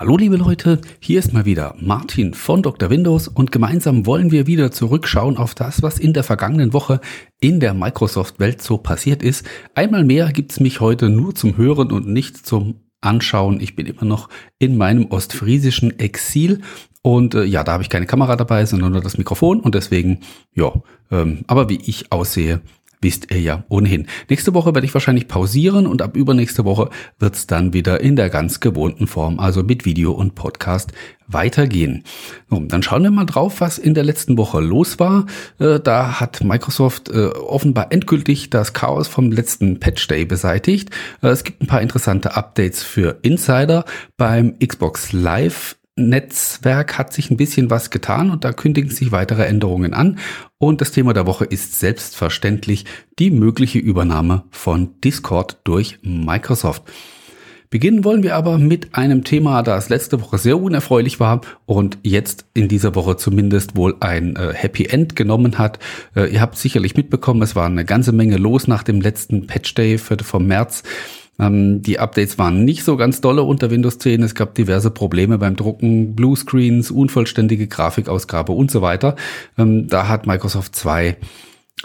Hallo liebe Leute, hier ist mal wieder Martin von Dr. Windows und gemeinsam wollen wir wieder zurückschauen auf das, was in der vergangenen Woche in der Microsoft-Welt so passiert ist. Einmal mehr gibt's mich heute nur zum Hören und nicht zum Anschauen. Ich bin immer noch in meinem ostfriesischen Exil und äh, ja, da habe ich keine Kamera dabei, sondern nur das Mikrofon und deswegen, ja, ähm, aber wie ich aussehe, wisst ihr ja ohnehin. Nächste Woche werde ich wahrscheinlich pausieren und ab übernächste Woche wird es dann wieder in der ganz gewohnten Form, also mit Video und Podcast, weitergehen. Nun, dann schauen wir mal drauf, was in der letzten Woche los war. Äh, da hat Microsoft äh, offenbar endgültig das Chaos vom letzten Patch Day beseitigt. Äh, es gibt ein paar interessante Updates für Insider. Beim Xbox Live Netzwerk hat sich ein bisschen was getan und da kündigen sich weitere Änderungen an. Und das Thema der Woche ist selbstverständlich die mögliche Übernahme von Discord durch Microsoft. Beginnen wollen wir aber mit einem Thema, das letzte Woche sehr unerfreulich war und jetzt in dieser Woche zumindest wohl ein äh, Happy End genommen hat. Äh, ihr habt sicherlich mitbekommen, es war eine ganze Menge los nach dem letzten Patch Day vom März. Ähm, die Updates waren nicht so ganz dolle unter Windows 10. Es gab diverse Probleme beim Drucken, Bluescreens, unvollständige Grafikausgabe und so weiter. Ähm, da hat Microsoft zwei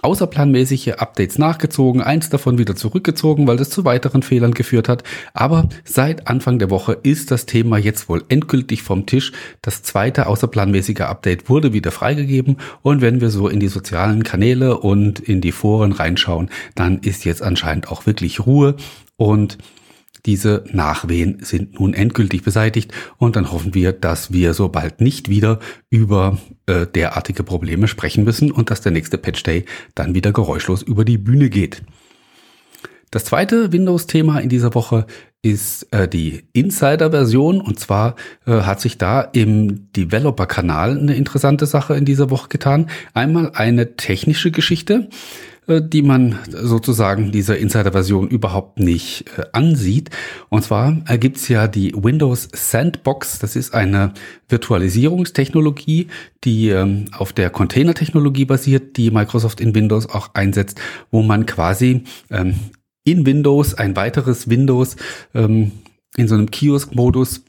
außerplanmäßige Updates nachgezogen, eins davon wieder zurückgezogen, weil das zu weiteren Fehlern geführt hat. Aber seit Anfang der Woche ist das Thema jetzt wohl endgültig vom Tisch. Das zweite außerplanmäßige Update wurde wieder freigegeben und wenn wir so in die sozialen Kanäle und in die Foren reinschauen, dann ist jetzt anscheinend auch wirklich Ruhe und diese Nachwehen sind nun endgültig beseitigt und dann hoffen wir, dass wir so bald nicht wieder über äh, derartige Probleme sprechen müssen und dass der nächste Patch Day dann wieder geräuschlos über die Bühne geht. Das zweite Windows-Thema in dieser Woche ist äh, die Insider-Version und zwar äh, hat sich da im Developer-Kanal eine interessante Sache in dieser Woche getan. Einmal eine technische Geschichte. Äh, die man sozusagen dieser Insider-Version überhaupt nicht äh, ansieht. Und zwar ergibt es ja die Windows Sandbox. Das ist eine Virtualisierungstechnologie, die ähm, auf der Container-Technologie basiert, die Microsoft in Windows auch einsetzt, wo man quasi ähm, in Windows ein weiteres Windows ähm, in so einem Kiosk-Modus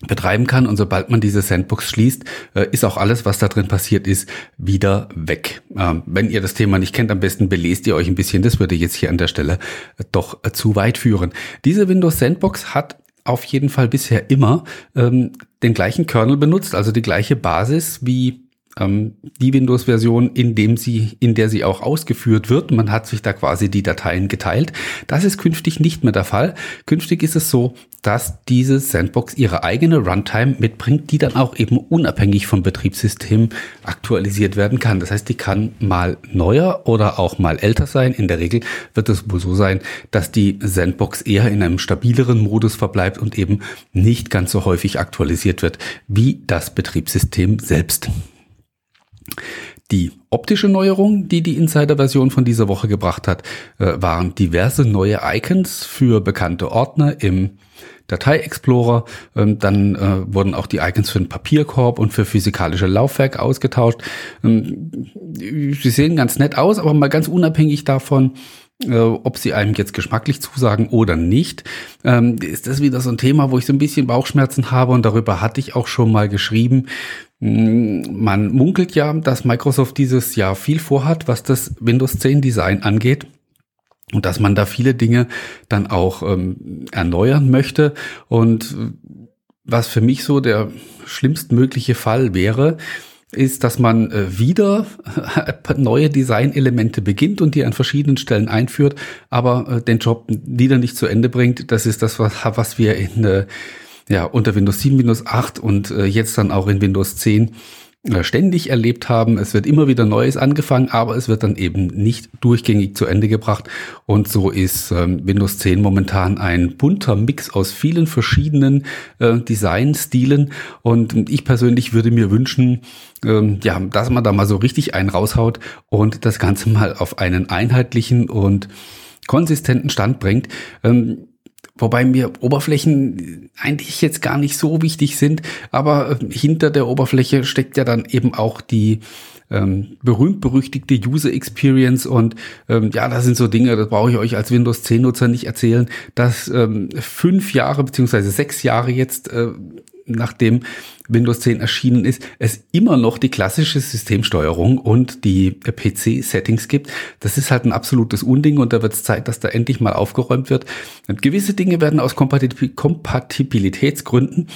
betreiben kann. Und sobald man diese Sandbox schließt, äh, ist auch alles, was da drin passiert ist, wieder weg. Ähm, wenn ihr das Thema nicht kennt, am besten belest ihr euch ein bisschen. Das würde jetzt hier an der Stelle äh, doch äh, zu weit führen. Diese Windows Sandbox hat auf jeden Fall bisher immer ähm, den gleichen Kernel benutzt, also die gleiche Basis wie ähm, die Windows-Version, in dem sie, in der sie auch ausgeführt wird. Man hat sich da quasi die Dateien geteilt. Das ist künftig nicht mehr der Fall. Künftig ist es so, dass diese Sandbox ihre eigene Runtime mitbringt, die dann auch eben unabhängig vom Betriebssystem aktualisiert werden kann. Das heißt, die kann mal neuer oder auch mal älter sein. In der Regel wird es wohl so sein, dass die Sandbox eher in einem stabileren Modus verbleibt und eben nicht ganz so häufig aktualisiert wird wie das Betriebssystem selbst. Die optische Neuerung, die die Insider-Version von dieser Woche gebracht hat, äh, waren diverse neue Icons für bekannte Ordner im Datei-Explorer. Ähm, dann äh, wurden auch die Icons für den Papierkorb und für physikalische Laufwerk ausgetauscht. Ähm, sie sehen ganz nett aus, aber mal ganz unabhängig davon, äh, ob sie einem jetzt geschmacklich zusagen oder nicht, ähm, ist das wieder so ein Thema, wo ich so ein bisschen Bauchschmerzen habe und darüber hatte ich auch schon mal geschrieben. Mm, man munkelt ja, dass Microsoft dieses Jahr viel vorhat, was das Windows 10 Design angeht und dass man da viele Dinge dann auch ähm, erneuern möchte. Und was für mich so der schlimmstmögliche Fall wäre, ist, dass man äh, wieder neue Designelemente beginnt und die an verschiedenen Stellen einführt, aber äh, den Job wieder nicht zu Ende bringt. Das ist das, was, was wir in, äh, ja, unter Windows 7, Windows 8 und jetzt dann auch in Windows 10 ständig erlebt haben. Es wird immer wieder Neues angefangen, aber es wird dann eben nicht durchgängig zu Ende gebracht. Und so ist ähm, Windows 10 momentan ein bunter Mix aus vielen verschiedenen äh, Designstilen. Und ich persönlich würde mir wünschen, ähm, ja, dass man da mal so richtig einen raushaut und das Ganze mal auf einen einheitlichen und konsistenten Stand bringt. Ähm, Wobei mir Oberflächen eigentlich jetzt gar nicht so wichtig sind, aber äh, hinter der Oberfläche steckt ja dann eben auch die ähm, berühmt-berüchtigte User Experience und ähm, ja, das sind so Dinge, das brauche ich euch als Windows 10 Nutzer nicht erzählen, dass ähm, fünf Jahre beziehungsweise sechs Jahre jetzt äh, nachdem Windows 10 erschienen ist, es immer noch die klassische Systemsteuerung und die PC-Settings gibt. Das ist halt ein absolutes Unding und da wird es Zeit, dass da endlich mal aufgeräumt wird. Und gewisse Dinge werden aus Kompatibilitätsgründen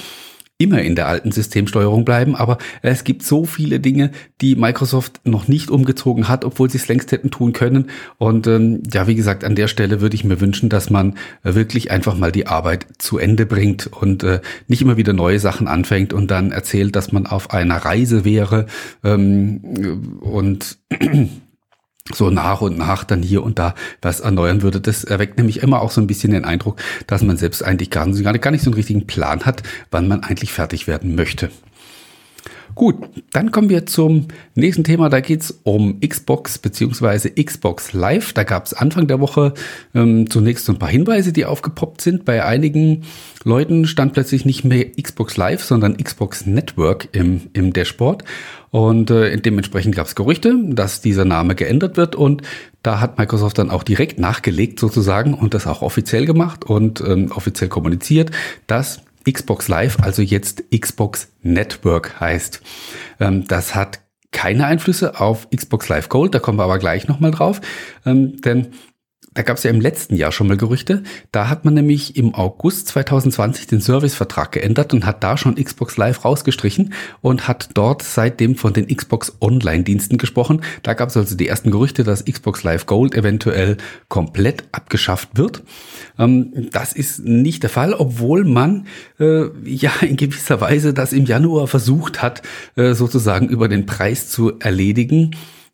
immer in der alten Systemsteuerung bleiben, aber es gibt so viele Dinge, die Microsoft noch nicht umgezogen hat, obwohl sie es längst hätten tun können. Und ähm, ja, wie gesagt, an der Stelle würde ich mir wünschen, dass man wirklich einfach mal die Arbeit zu Ende bringt und äh, nicht immer wieder neue Sachen anfängt und dann erzählt, dass man auf einer Reise wäre ähm, und so nach und nach dann hier und da was erneuern würde. Das erweckt nämlich immer auch so ein bisschen den Eindruck, dass man selbst eigentlich gar nicht, so einen richtigen Plan hat, wann man eigentlich fertig werden möchte. Gut, dann kommen wir zum nächsten Thema. Da geht's um Xbox beziehungsweise Xbox Live. Da gab es Anfang der Woche ähm, zunächst so ein paar Hinweise, die aufgepoppt sind. Bei einigen Leuten stand plötzlich nicht mehr Xbox Live, sondern Xbox Network im, im Dashboard. Und äh, dementsprechend gab es Gerüchte, dass dieser Name geändert wird. Und da hat Microsoft dann auch direkt nachgelegt sozusagen und das auch offiziell gemacht und ähm, offiziell kommuniziert, dass Xbox Live also jetzt Xbox Network heißt. Ähm, das hat keine Einflüsse auf Xbox Live Gold, da kommen wir aber gleich nochmal drauf, ähm, denn da gab es ja im letzten Jahr schon mal Gerüchte. Da hat man nämlich im August 2020 den Servicevertrag geändert und hat da schon Xbox Live rausgestrichen und hat dort seitdem von den Xbox Online-Diensten gesprochen. Da gab es also die ersten Gerüchte, dass Xbox Live Gold eventuell komplett abgeschafft wird. Ähm, das ist nicht der Fall, obwohl man äh, ja in gewisser Weise das im Januar versucht hat, äh, sozusagen über den Preis zu erledigen.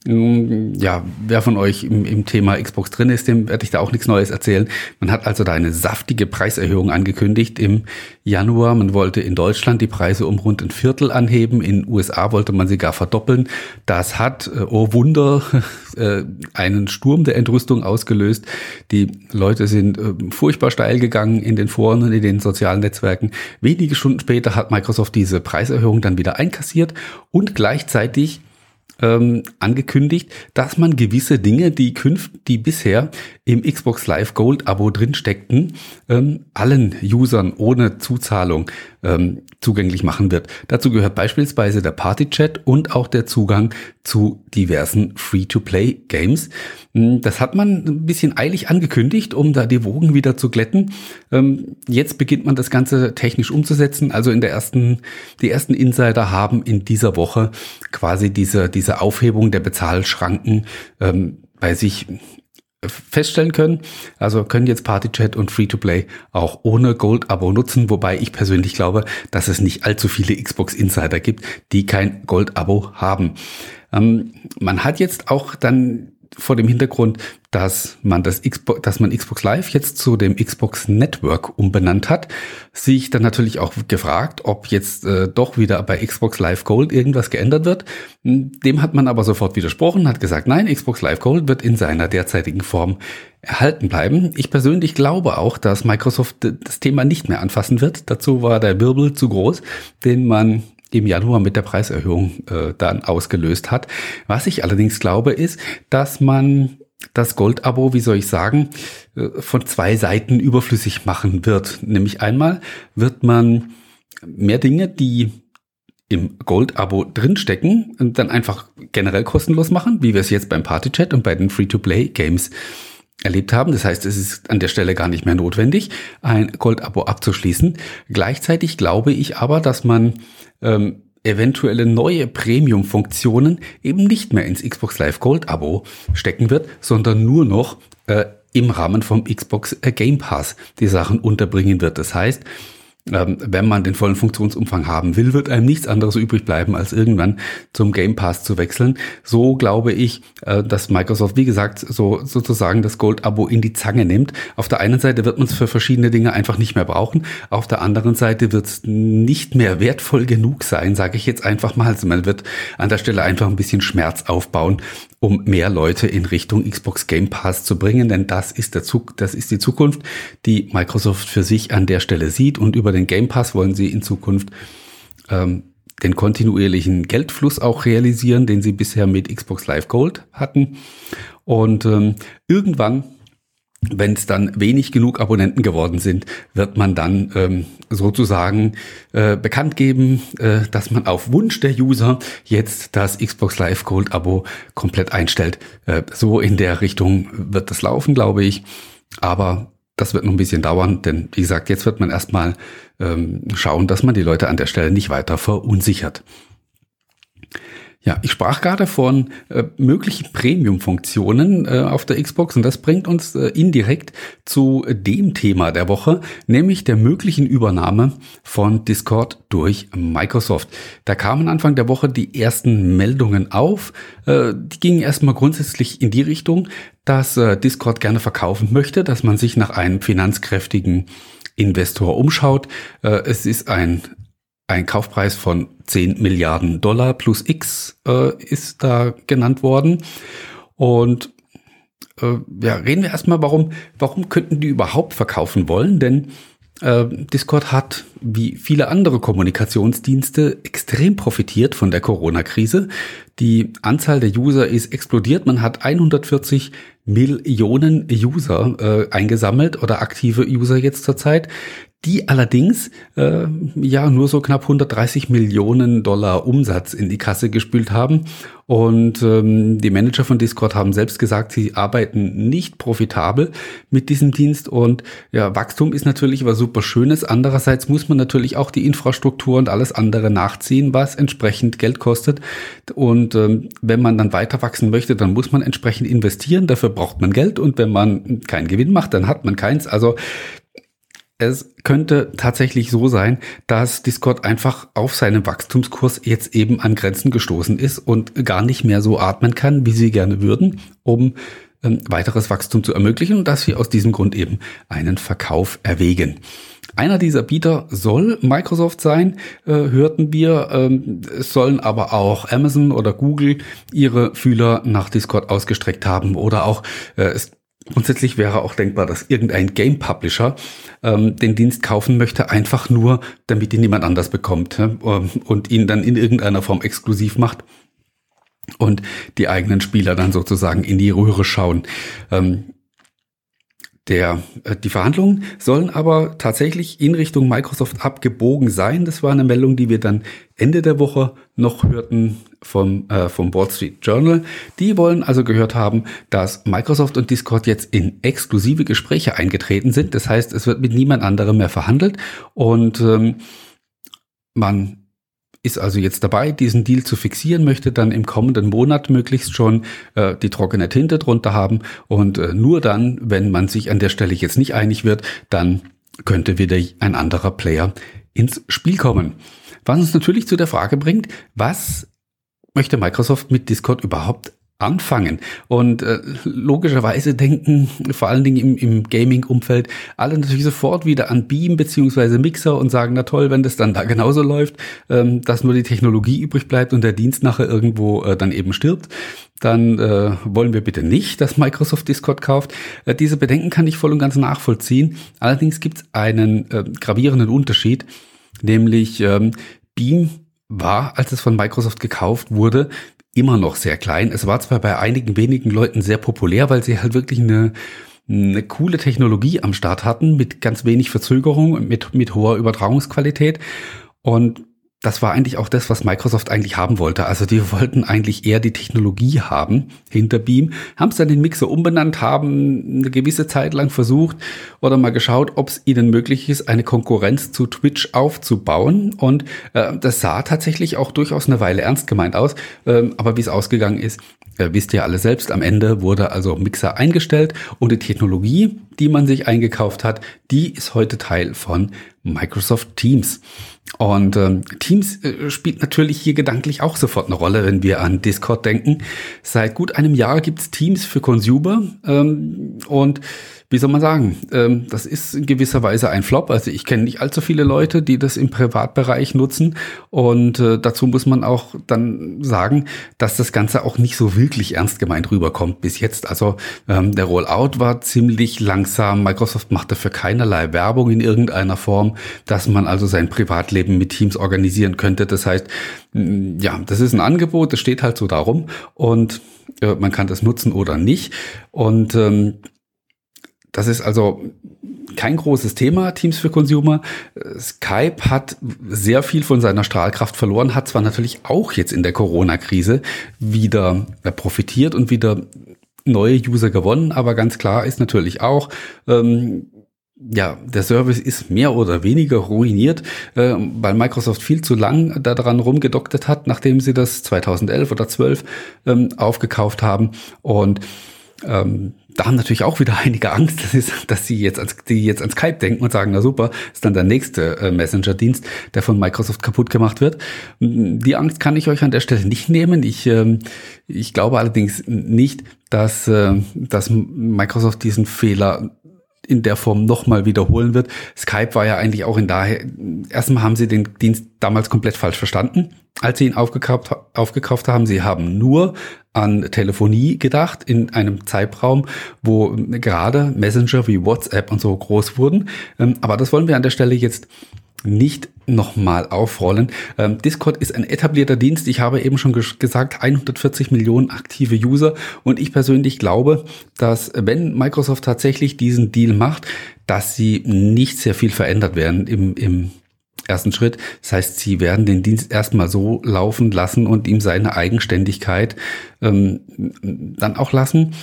Ja, wer von euch im, im, Thema Xbox drin ist, dem werde ich da auch nichts Neues erzählen. Man hat also da eine saftige Preiserhöhung angekündigt im Januar. Man wollte in Deutschland die Preise um rund ein Viertel anheben. In USA wollte man sie gar verdoppeln. Das hat, äh, oh Wunder, äh, einen Sturm der Entrüstung ausgelöst. Die Leute sind äh, furchtbar steil gegangen in den Foren und in den sozialen Netzwerken. Wenige Stunden später hat Microsoft diese Preiserhöhung dann wieder einkassiert und gleichzeitig ähm, angekündigt, dass man gewisse Dinge, die künft, die bisher im Xbox Live Gold Abo drin ähm, allen Usern ohne Zuzahlung ähm, zugänglich machen wird. Dazu gehört beispielsweise der Party Chat und auch der Zugang zu diversen Free-to-Play-Games. Hm, das hat man ein bisschen eilig angekündigt, um da die Wogen wieder zu glätten. Ähm, jetzt beginnt man das Ganze technisch umzusetzen. Also in der ersten, die ersten Insider haben in dieser Woche quasi diese, diese Aufhebung der Bezahlschranken ähm, bei sich feststellen können. Also können jetzt Partychat und Free-to-Play auch ohne Gold-Abo nutzen, wobei ich persönlich glaube, dass es nicht allzu viele Xbox Insider gibt, die kein Gold-Abo haben. Ähm, man hat jetzt auch dann vor dem Hintergrund, dass man das Xbox, dass man Xbox Live jetzt zu dem Xbox Network umbenannt hat, sich dann natürlich auch gefragt, ob jetzt äh, doch wieder bei Xbox Live Gold irgendwas geändert wird. Dem hat man aber sofort widersprochen, hat gesagt, nein, Xbox Live Gold wird in seiner derzeitigen Form erhalten bleiben. Ich persönlich glaube auch, dass Microsoft das Thema nicht mehr anfassen wird. Dazu war der Wirbel zu groß, den man im Januar mit der Preiserhöhung äh, dann ausgelöst hat. Was ich allerdings glaube, ist, dass man das Gold-Abo, wie soll ich sagen, äh, von zwei Seiten überflüssig machen wird. Nämlich einmal wird man mehr Dinge, die im Gold-Abo drinstecken, dann einfach generell kostenlos machen, wie wir es jetzt beim Party-Chat und bei den Free-to-Play-Games erlebt haben. Das heißt, es ist an der Stelle gar nicht mehr notwendig, ein Gold-Abo abzuschließen. Gleichzeitig glaube ich aber, dass man ähm, eventuelle neue Premium-Funktionen eben nicht mehr ins Xbox Live Gold-Abo stecken wird, sondern nur noch äh, im Rahmen vom Xbox äh, Game Pass die Sachen unterbringen wird. Das heißt, wenn man den vollen Funktionsumfang haben will, wird einem nichts anderes übrig bleiben, als irgendwann zum Game Pass zu wechseln. So glaube ich, äh, dass Microsoft, wie gesagt, so sozusagen das Gold-Abo in die Zange nimmt. Auf der einen Seite wird man es für verschiedene Dinge einfach nicht mehr brauchen. Auf der anderen Seite wird es nicht mehr wertvoll genug sein, sage ich jetzt einfach mal. Also man wird an der Stelle einfach ein bisschen Schmerz aufbauen, um mehr Leute in Richtung Xbox Game Pass zu bringen, denn das ist der Zug, das ist die Zukunft, die Microsoft für sich an der Stelle sieht. Und über den Game Pass wollen sie in Zukunft ähm, den kontinuierlichen Geldfluss auch realisieren, den sie bisher mit Xbox Live Gold hatten. Und ähm, irgendwann wenn es dann wenig genug Abonnenten geworden sind, wird man dann ähm, sozusagen äh, bekannt geben, äh, dass man auf Wunsch der User jetzt das Xbox Live Gold Abo komplett einstellt. Äh, so in der Richtung wird das laufen, glaube ich. Aber das wird noch ein bisschen dauern, denn wie gesagt, jetzt wird man erstmal ähm, schauen, dass man die Leute an der Stelle nicht weiter verunsichert. Ja, ich sprach gerade von äh, möglichen Premium-Funktionen äh, auf der Xbox und das bringt uns äh, indirekt zu dem Thema der Woche, nämlich der möglichen Übernahme von Discord durch Microsoft. Da kamen Anfang der Woche die ersten Meldungen auf. Äh, die gingen erstmal grundsätzlich in die Richtung, dass äh, Discord gerne verkaufen möchte, dass man sich nach einem finanzkräftigen Investor umschaut. Äh, es ist ein ein Kaufpreis von 10 Milliarden Dollar plus X äh, ist da genannt worden. Und äh, ja, reden wir erstmal, warum, warum könnten die überhaupt verkaufen wollen? Denn äh, Discord hat, wie viele andere Kommunikationsdienste, extrem profitiert von der Corona-Krise. Die Anzahl der User ist explodiert. Man hat 140 Millionen User äh, eingesammelt oder aktive User jetzt zurzeit die allerdings äh, ja nur so knapp 130 Millionen Dollar Umsatz in die Kasse gespült haben. Und ähm, die Manager von Discord haben selbst gesagt, sie arbeiten nicht profitabel mit diesem Dienst. Und ja, Wachstum ist natürlich was super Schönes. Andererseits muss man natürlich auch die Infrastruktur und alles andere nachziehen, was entsprechend Geld kostet. Und ähm, wenn man dann weiter wachsen möchte, dann muss man entsprechend investieren. Dafür braucht man Geld. Und wenn man keinen Gewinn macht, dann hat man keins. Also es könnte tatsächlich so sein, dass Discord einfach auf seinem Wachstumskurs jetzt eben an Grenzen gestoßen ist und gar nicht mehr so atmen kann, wie sie gerne würden, um ähm, weiteres Wachstum zu ermöglichen und dass wir aus diesem Grund eben einen Verkauf erwägen. Einer dieser Bieter soll Microsoft sein, äh, hörten wir. Ähm, es sollen aber auch Amazon oder Google ihre Fühler nach Discord ausgestreckt haben oder auch äh, es Grundsätzlich wäre auch denkbar, dass irgendein Game Publisher ähm, den Dienst kaufen möchte, einfach nur, damit ihn niemand anders bekommt ähm, und ihn dann in irgendeiner Form exklusiv macht und die eigenen Spieler dann sozusagen in die Röhre schauen. Ähm, der, äh, die Verhandlungen sollen aber tatsächlich in Richtung Microsoft abgebogen sein. Das war eine Meldung, die wir dann Ende der Woche noch hörten vom, äh, vom Wall Street Journal. Die wollen also gehört haben, dass Microsoft und Discord jetzt in exklusive Gespräche eingetreten sind. Das heißt, es wird mit niemand anderem mehr verhandelt und ähm, man ist also jetzt dabei, diesen Deal zu fixieren, möchte dann im kommenden Monat möglichst schon äh, die trockene Tinte drunter haben und äh, nur dann, wenn man sich an der Stelle jetzt nicht einig wird, dann könnte wieder ein anderer Player ins Spiel kommen. Was uns natürlich zu der Frage bringt, was möchte Microsoft mit Discord überhaupt anfangen. Und äh, logischerweise denken vor allen Dingen im, im Gaming-Umfeld alle natürlich sofort wieder an Beam beziehungsweise Mixer und sagen, na toll, wenn das dann da genauso läuft, ähm, dass nur die Technologie übrig bleibt und der Dienst nachher irgendwo äh, dann eben stirbt, dann äh, wollen wir bitte nicht, dass Microsoft Discord kauft. Äh, diese Bedenken kann ich voll und ganz nachvollziehen. Allerdings gibt es einen äh, gravierenden Unterschied, nämlich ähm, Beam war, als es von Microsoft gekauft wurde, immer noch sehr klein. Es war zwar bei einigen wenigen Leuten sehr populär, weil sie halt wirklich eine, eine coole Technologie am Start hatten, mit ganz wenig Verzögerung und mit, mit hoher Übertragungsqualität. Und das war eigentlich auch das, was Microsoft eigentlich haben wollte. Also die wollten eigentlich eher die Technologie haben hinter Beam, haben es dann den Mixer umbenannt, haben eine gewisse Zeit lang versucht oder mal geschaut, ob es ihnen möglich ist, eine Konkurrenz zu Twitch aufzubauen. Und äh, das sah tatsächlich auch durchaus eine Weile ernst gemeint aus. Ähm, aber wie es ausgegangen ist, äh, wisst ihr alle selbst. Am Ende wurde also Mixer eingestellt und die Technologie, die man sich eingekauft hat, die ist heute Teil von Microsoft Teams. Und ähm, Teams äh, spielt natürlich hier gedanklich auch sofort eine Rolle, wenn wir an Discord denken. Seit gut einem Jahr gibt's Teams für Consumer ähm, und wie soll man sagen, ähm, das ist in gewisser Weise ein Flop. Also ich kenne nicht allzu viele Leute, die das im Privatbereich nutzen. Und äh, dazu muss man auch dann sagen, dass das Ganze auch nicht so wirklich ernst gemeint rüberkommt bis jetzt. Also ähm, der Rollout war ziemlich langsam. Microsoft macht dafür keinerlei Werbung in irgendeiner Form, dass man also sein Privatleben mit Teams organisieren könnte. Das heißt, ja, das ist ein Angebot, das steht halt so darum und äh, man kann das nutzen oder nicht. Und ähm, das ist also kein großes Thema, Teams für Consumer. Skype hat sehr viel von seiner Strahlkraft verloren, hat zwar natürlich auch jetzt in der Corona-Krise wieder profitiert und wieder neue User gewonnen, aber ganz klar ist natürlich auch, ähm, ja, der Service ist mehr oder weniger ruiniert, äh, weil Microsoft viel zu lang daran rumgedoktet hat, nachdem sie das 2011 oder 12 ähm, aufgekauft haben und ähm, da haben natürlich auch wieder einige Angst, dass, ist, dass sie jetzt ans, die jetzt an Skype denken und sagen, na super, ist dann der nächste äh, Messenger-Dienst, der von Microsoft kaputt gemacht wird. Die Angst kann ich euch an der Stelle nicht nehmen. Ich, ähm, ich glaube allerdings nicht, dass, äh, dass Microsoft diesen Fehler in der Form nochmal wiederholen wird. Skype war ja eigentlich auch in daher, erstmal haben sie den Dienst damals komplett falsch verstanden, als sie ihn aufgekauft, aufgekauft haben. Sie haben nur an Telefonie gedacht in einem Zeitraum, wo gerade Messenger wie WhatsApp und so groß wurden. Ähm, aber das wollen wir an der Stelle jetzt nicht nochmal aufrollen. Ähm, Discord ist ein etablierter Dienst. Ich habe eben schon gesagt, 140 Millionen aktive User. Und ich persönlich glaube, dass wenn Microsoft tatsächlich diesen Deal macht, dass sie nicht sehr viel verändert werden im, im ersten Schritt. Das heißt, sie werden den Dienst erstmal so laufen lassen und ihm seine Eigenständigkeit ähm, dann auch lassen.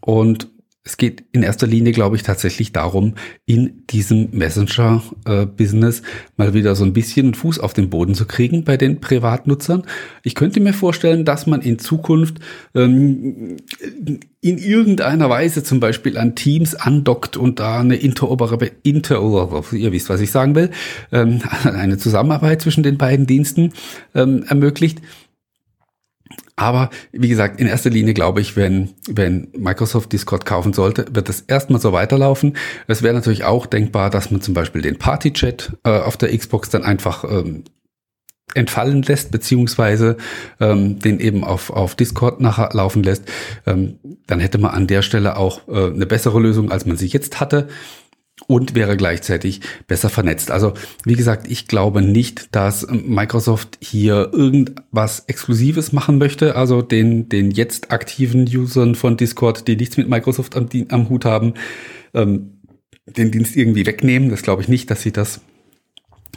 Und es geht in erster Linie, glaube ich, tatsächlich darum, in diesem Messenger-Business mal wieder so ein bisschen Fuß auf den Boden zu kriegen bei den Privatnutzern. Ich könnte mir vorstellen, dass man in Zukunft ähm, in irgendeiner Weise zum Beispiel an Teams andockt und da eine interoperable, inter, ihr wisst, was ich sagen will, ähm, eine Zusammenarbeit zwischen den beiden Diensten ähm, ermöglicht. Aber wie gesagt, in erster Linie glaube ich, wenn, wenn Microsoft Discord kaufen sollte, wird das erstmal so weiterlaufen. Es wäre natürlich auch denkbar, dass man zum Beispiel den Party-Chat äh, auf der Xbox dann einfach ähm, entfallen lässt, beziehungsweise ähm, den eben auf, auf Discord nachher laufen lässt, ähm, dann hätte man an der Stelle auch äh, eine bessere Lösung, als man sie jetzt hatte und wäre gleichzeitig besser vernetzt. Also wie gesagt, ich glaube nicht, dass Microsoft hier irgendwas Exklusives machen möchte. Also den, den jetzt aktiven Usern von Discord, die nichts mit Microsoft am, am Hut haben, ähm, den Dienst irgendwie wegnehmen. Das glaube ich nicht, dass sie das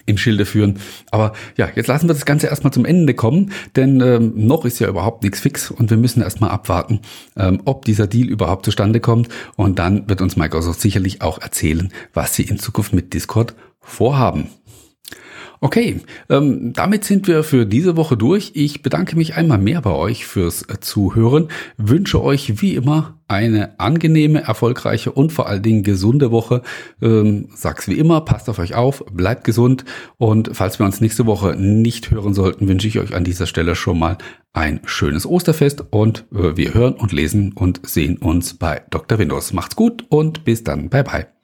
im Schilde führen. Aber ja, jetzt lassen wir das Ganze erstmal zum Ende kommen, denn ähm, noch ist ja überhaupt nichts fix und wir müssen erstmal abwarten, ähm, ob dieser Deal überhaupt zustande kommt. Und dann wird uns Microsoft sicherlich auch erzählen, was sie in Zukunft mit Discord vorhaben. Okay, ähm, damit sind wir für diese Woche durch. Ich bedanke mich einmal mehr bei euch fürs äh, Zuhören, wünsche euch wie immer eine angenehme, erfolgreiche und vor allen Dingen gesunde Woche. Ähm, sag's wie immer, passt auf euch auf, bleibt gesund und falls wir uns nächste Woche nicht hören sollten, wünsche ich euch an dieser Stelle schon mal ein schönes Osterfest und äh, wir hören und lesen und sehen uns bei Dr. Windows. Macht's gut und bis dann. Bye bye.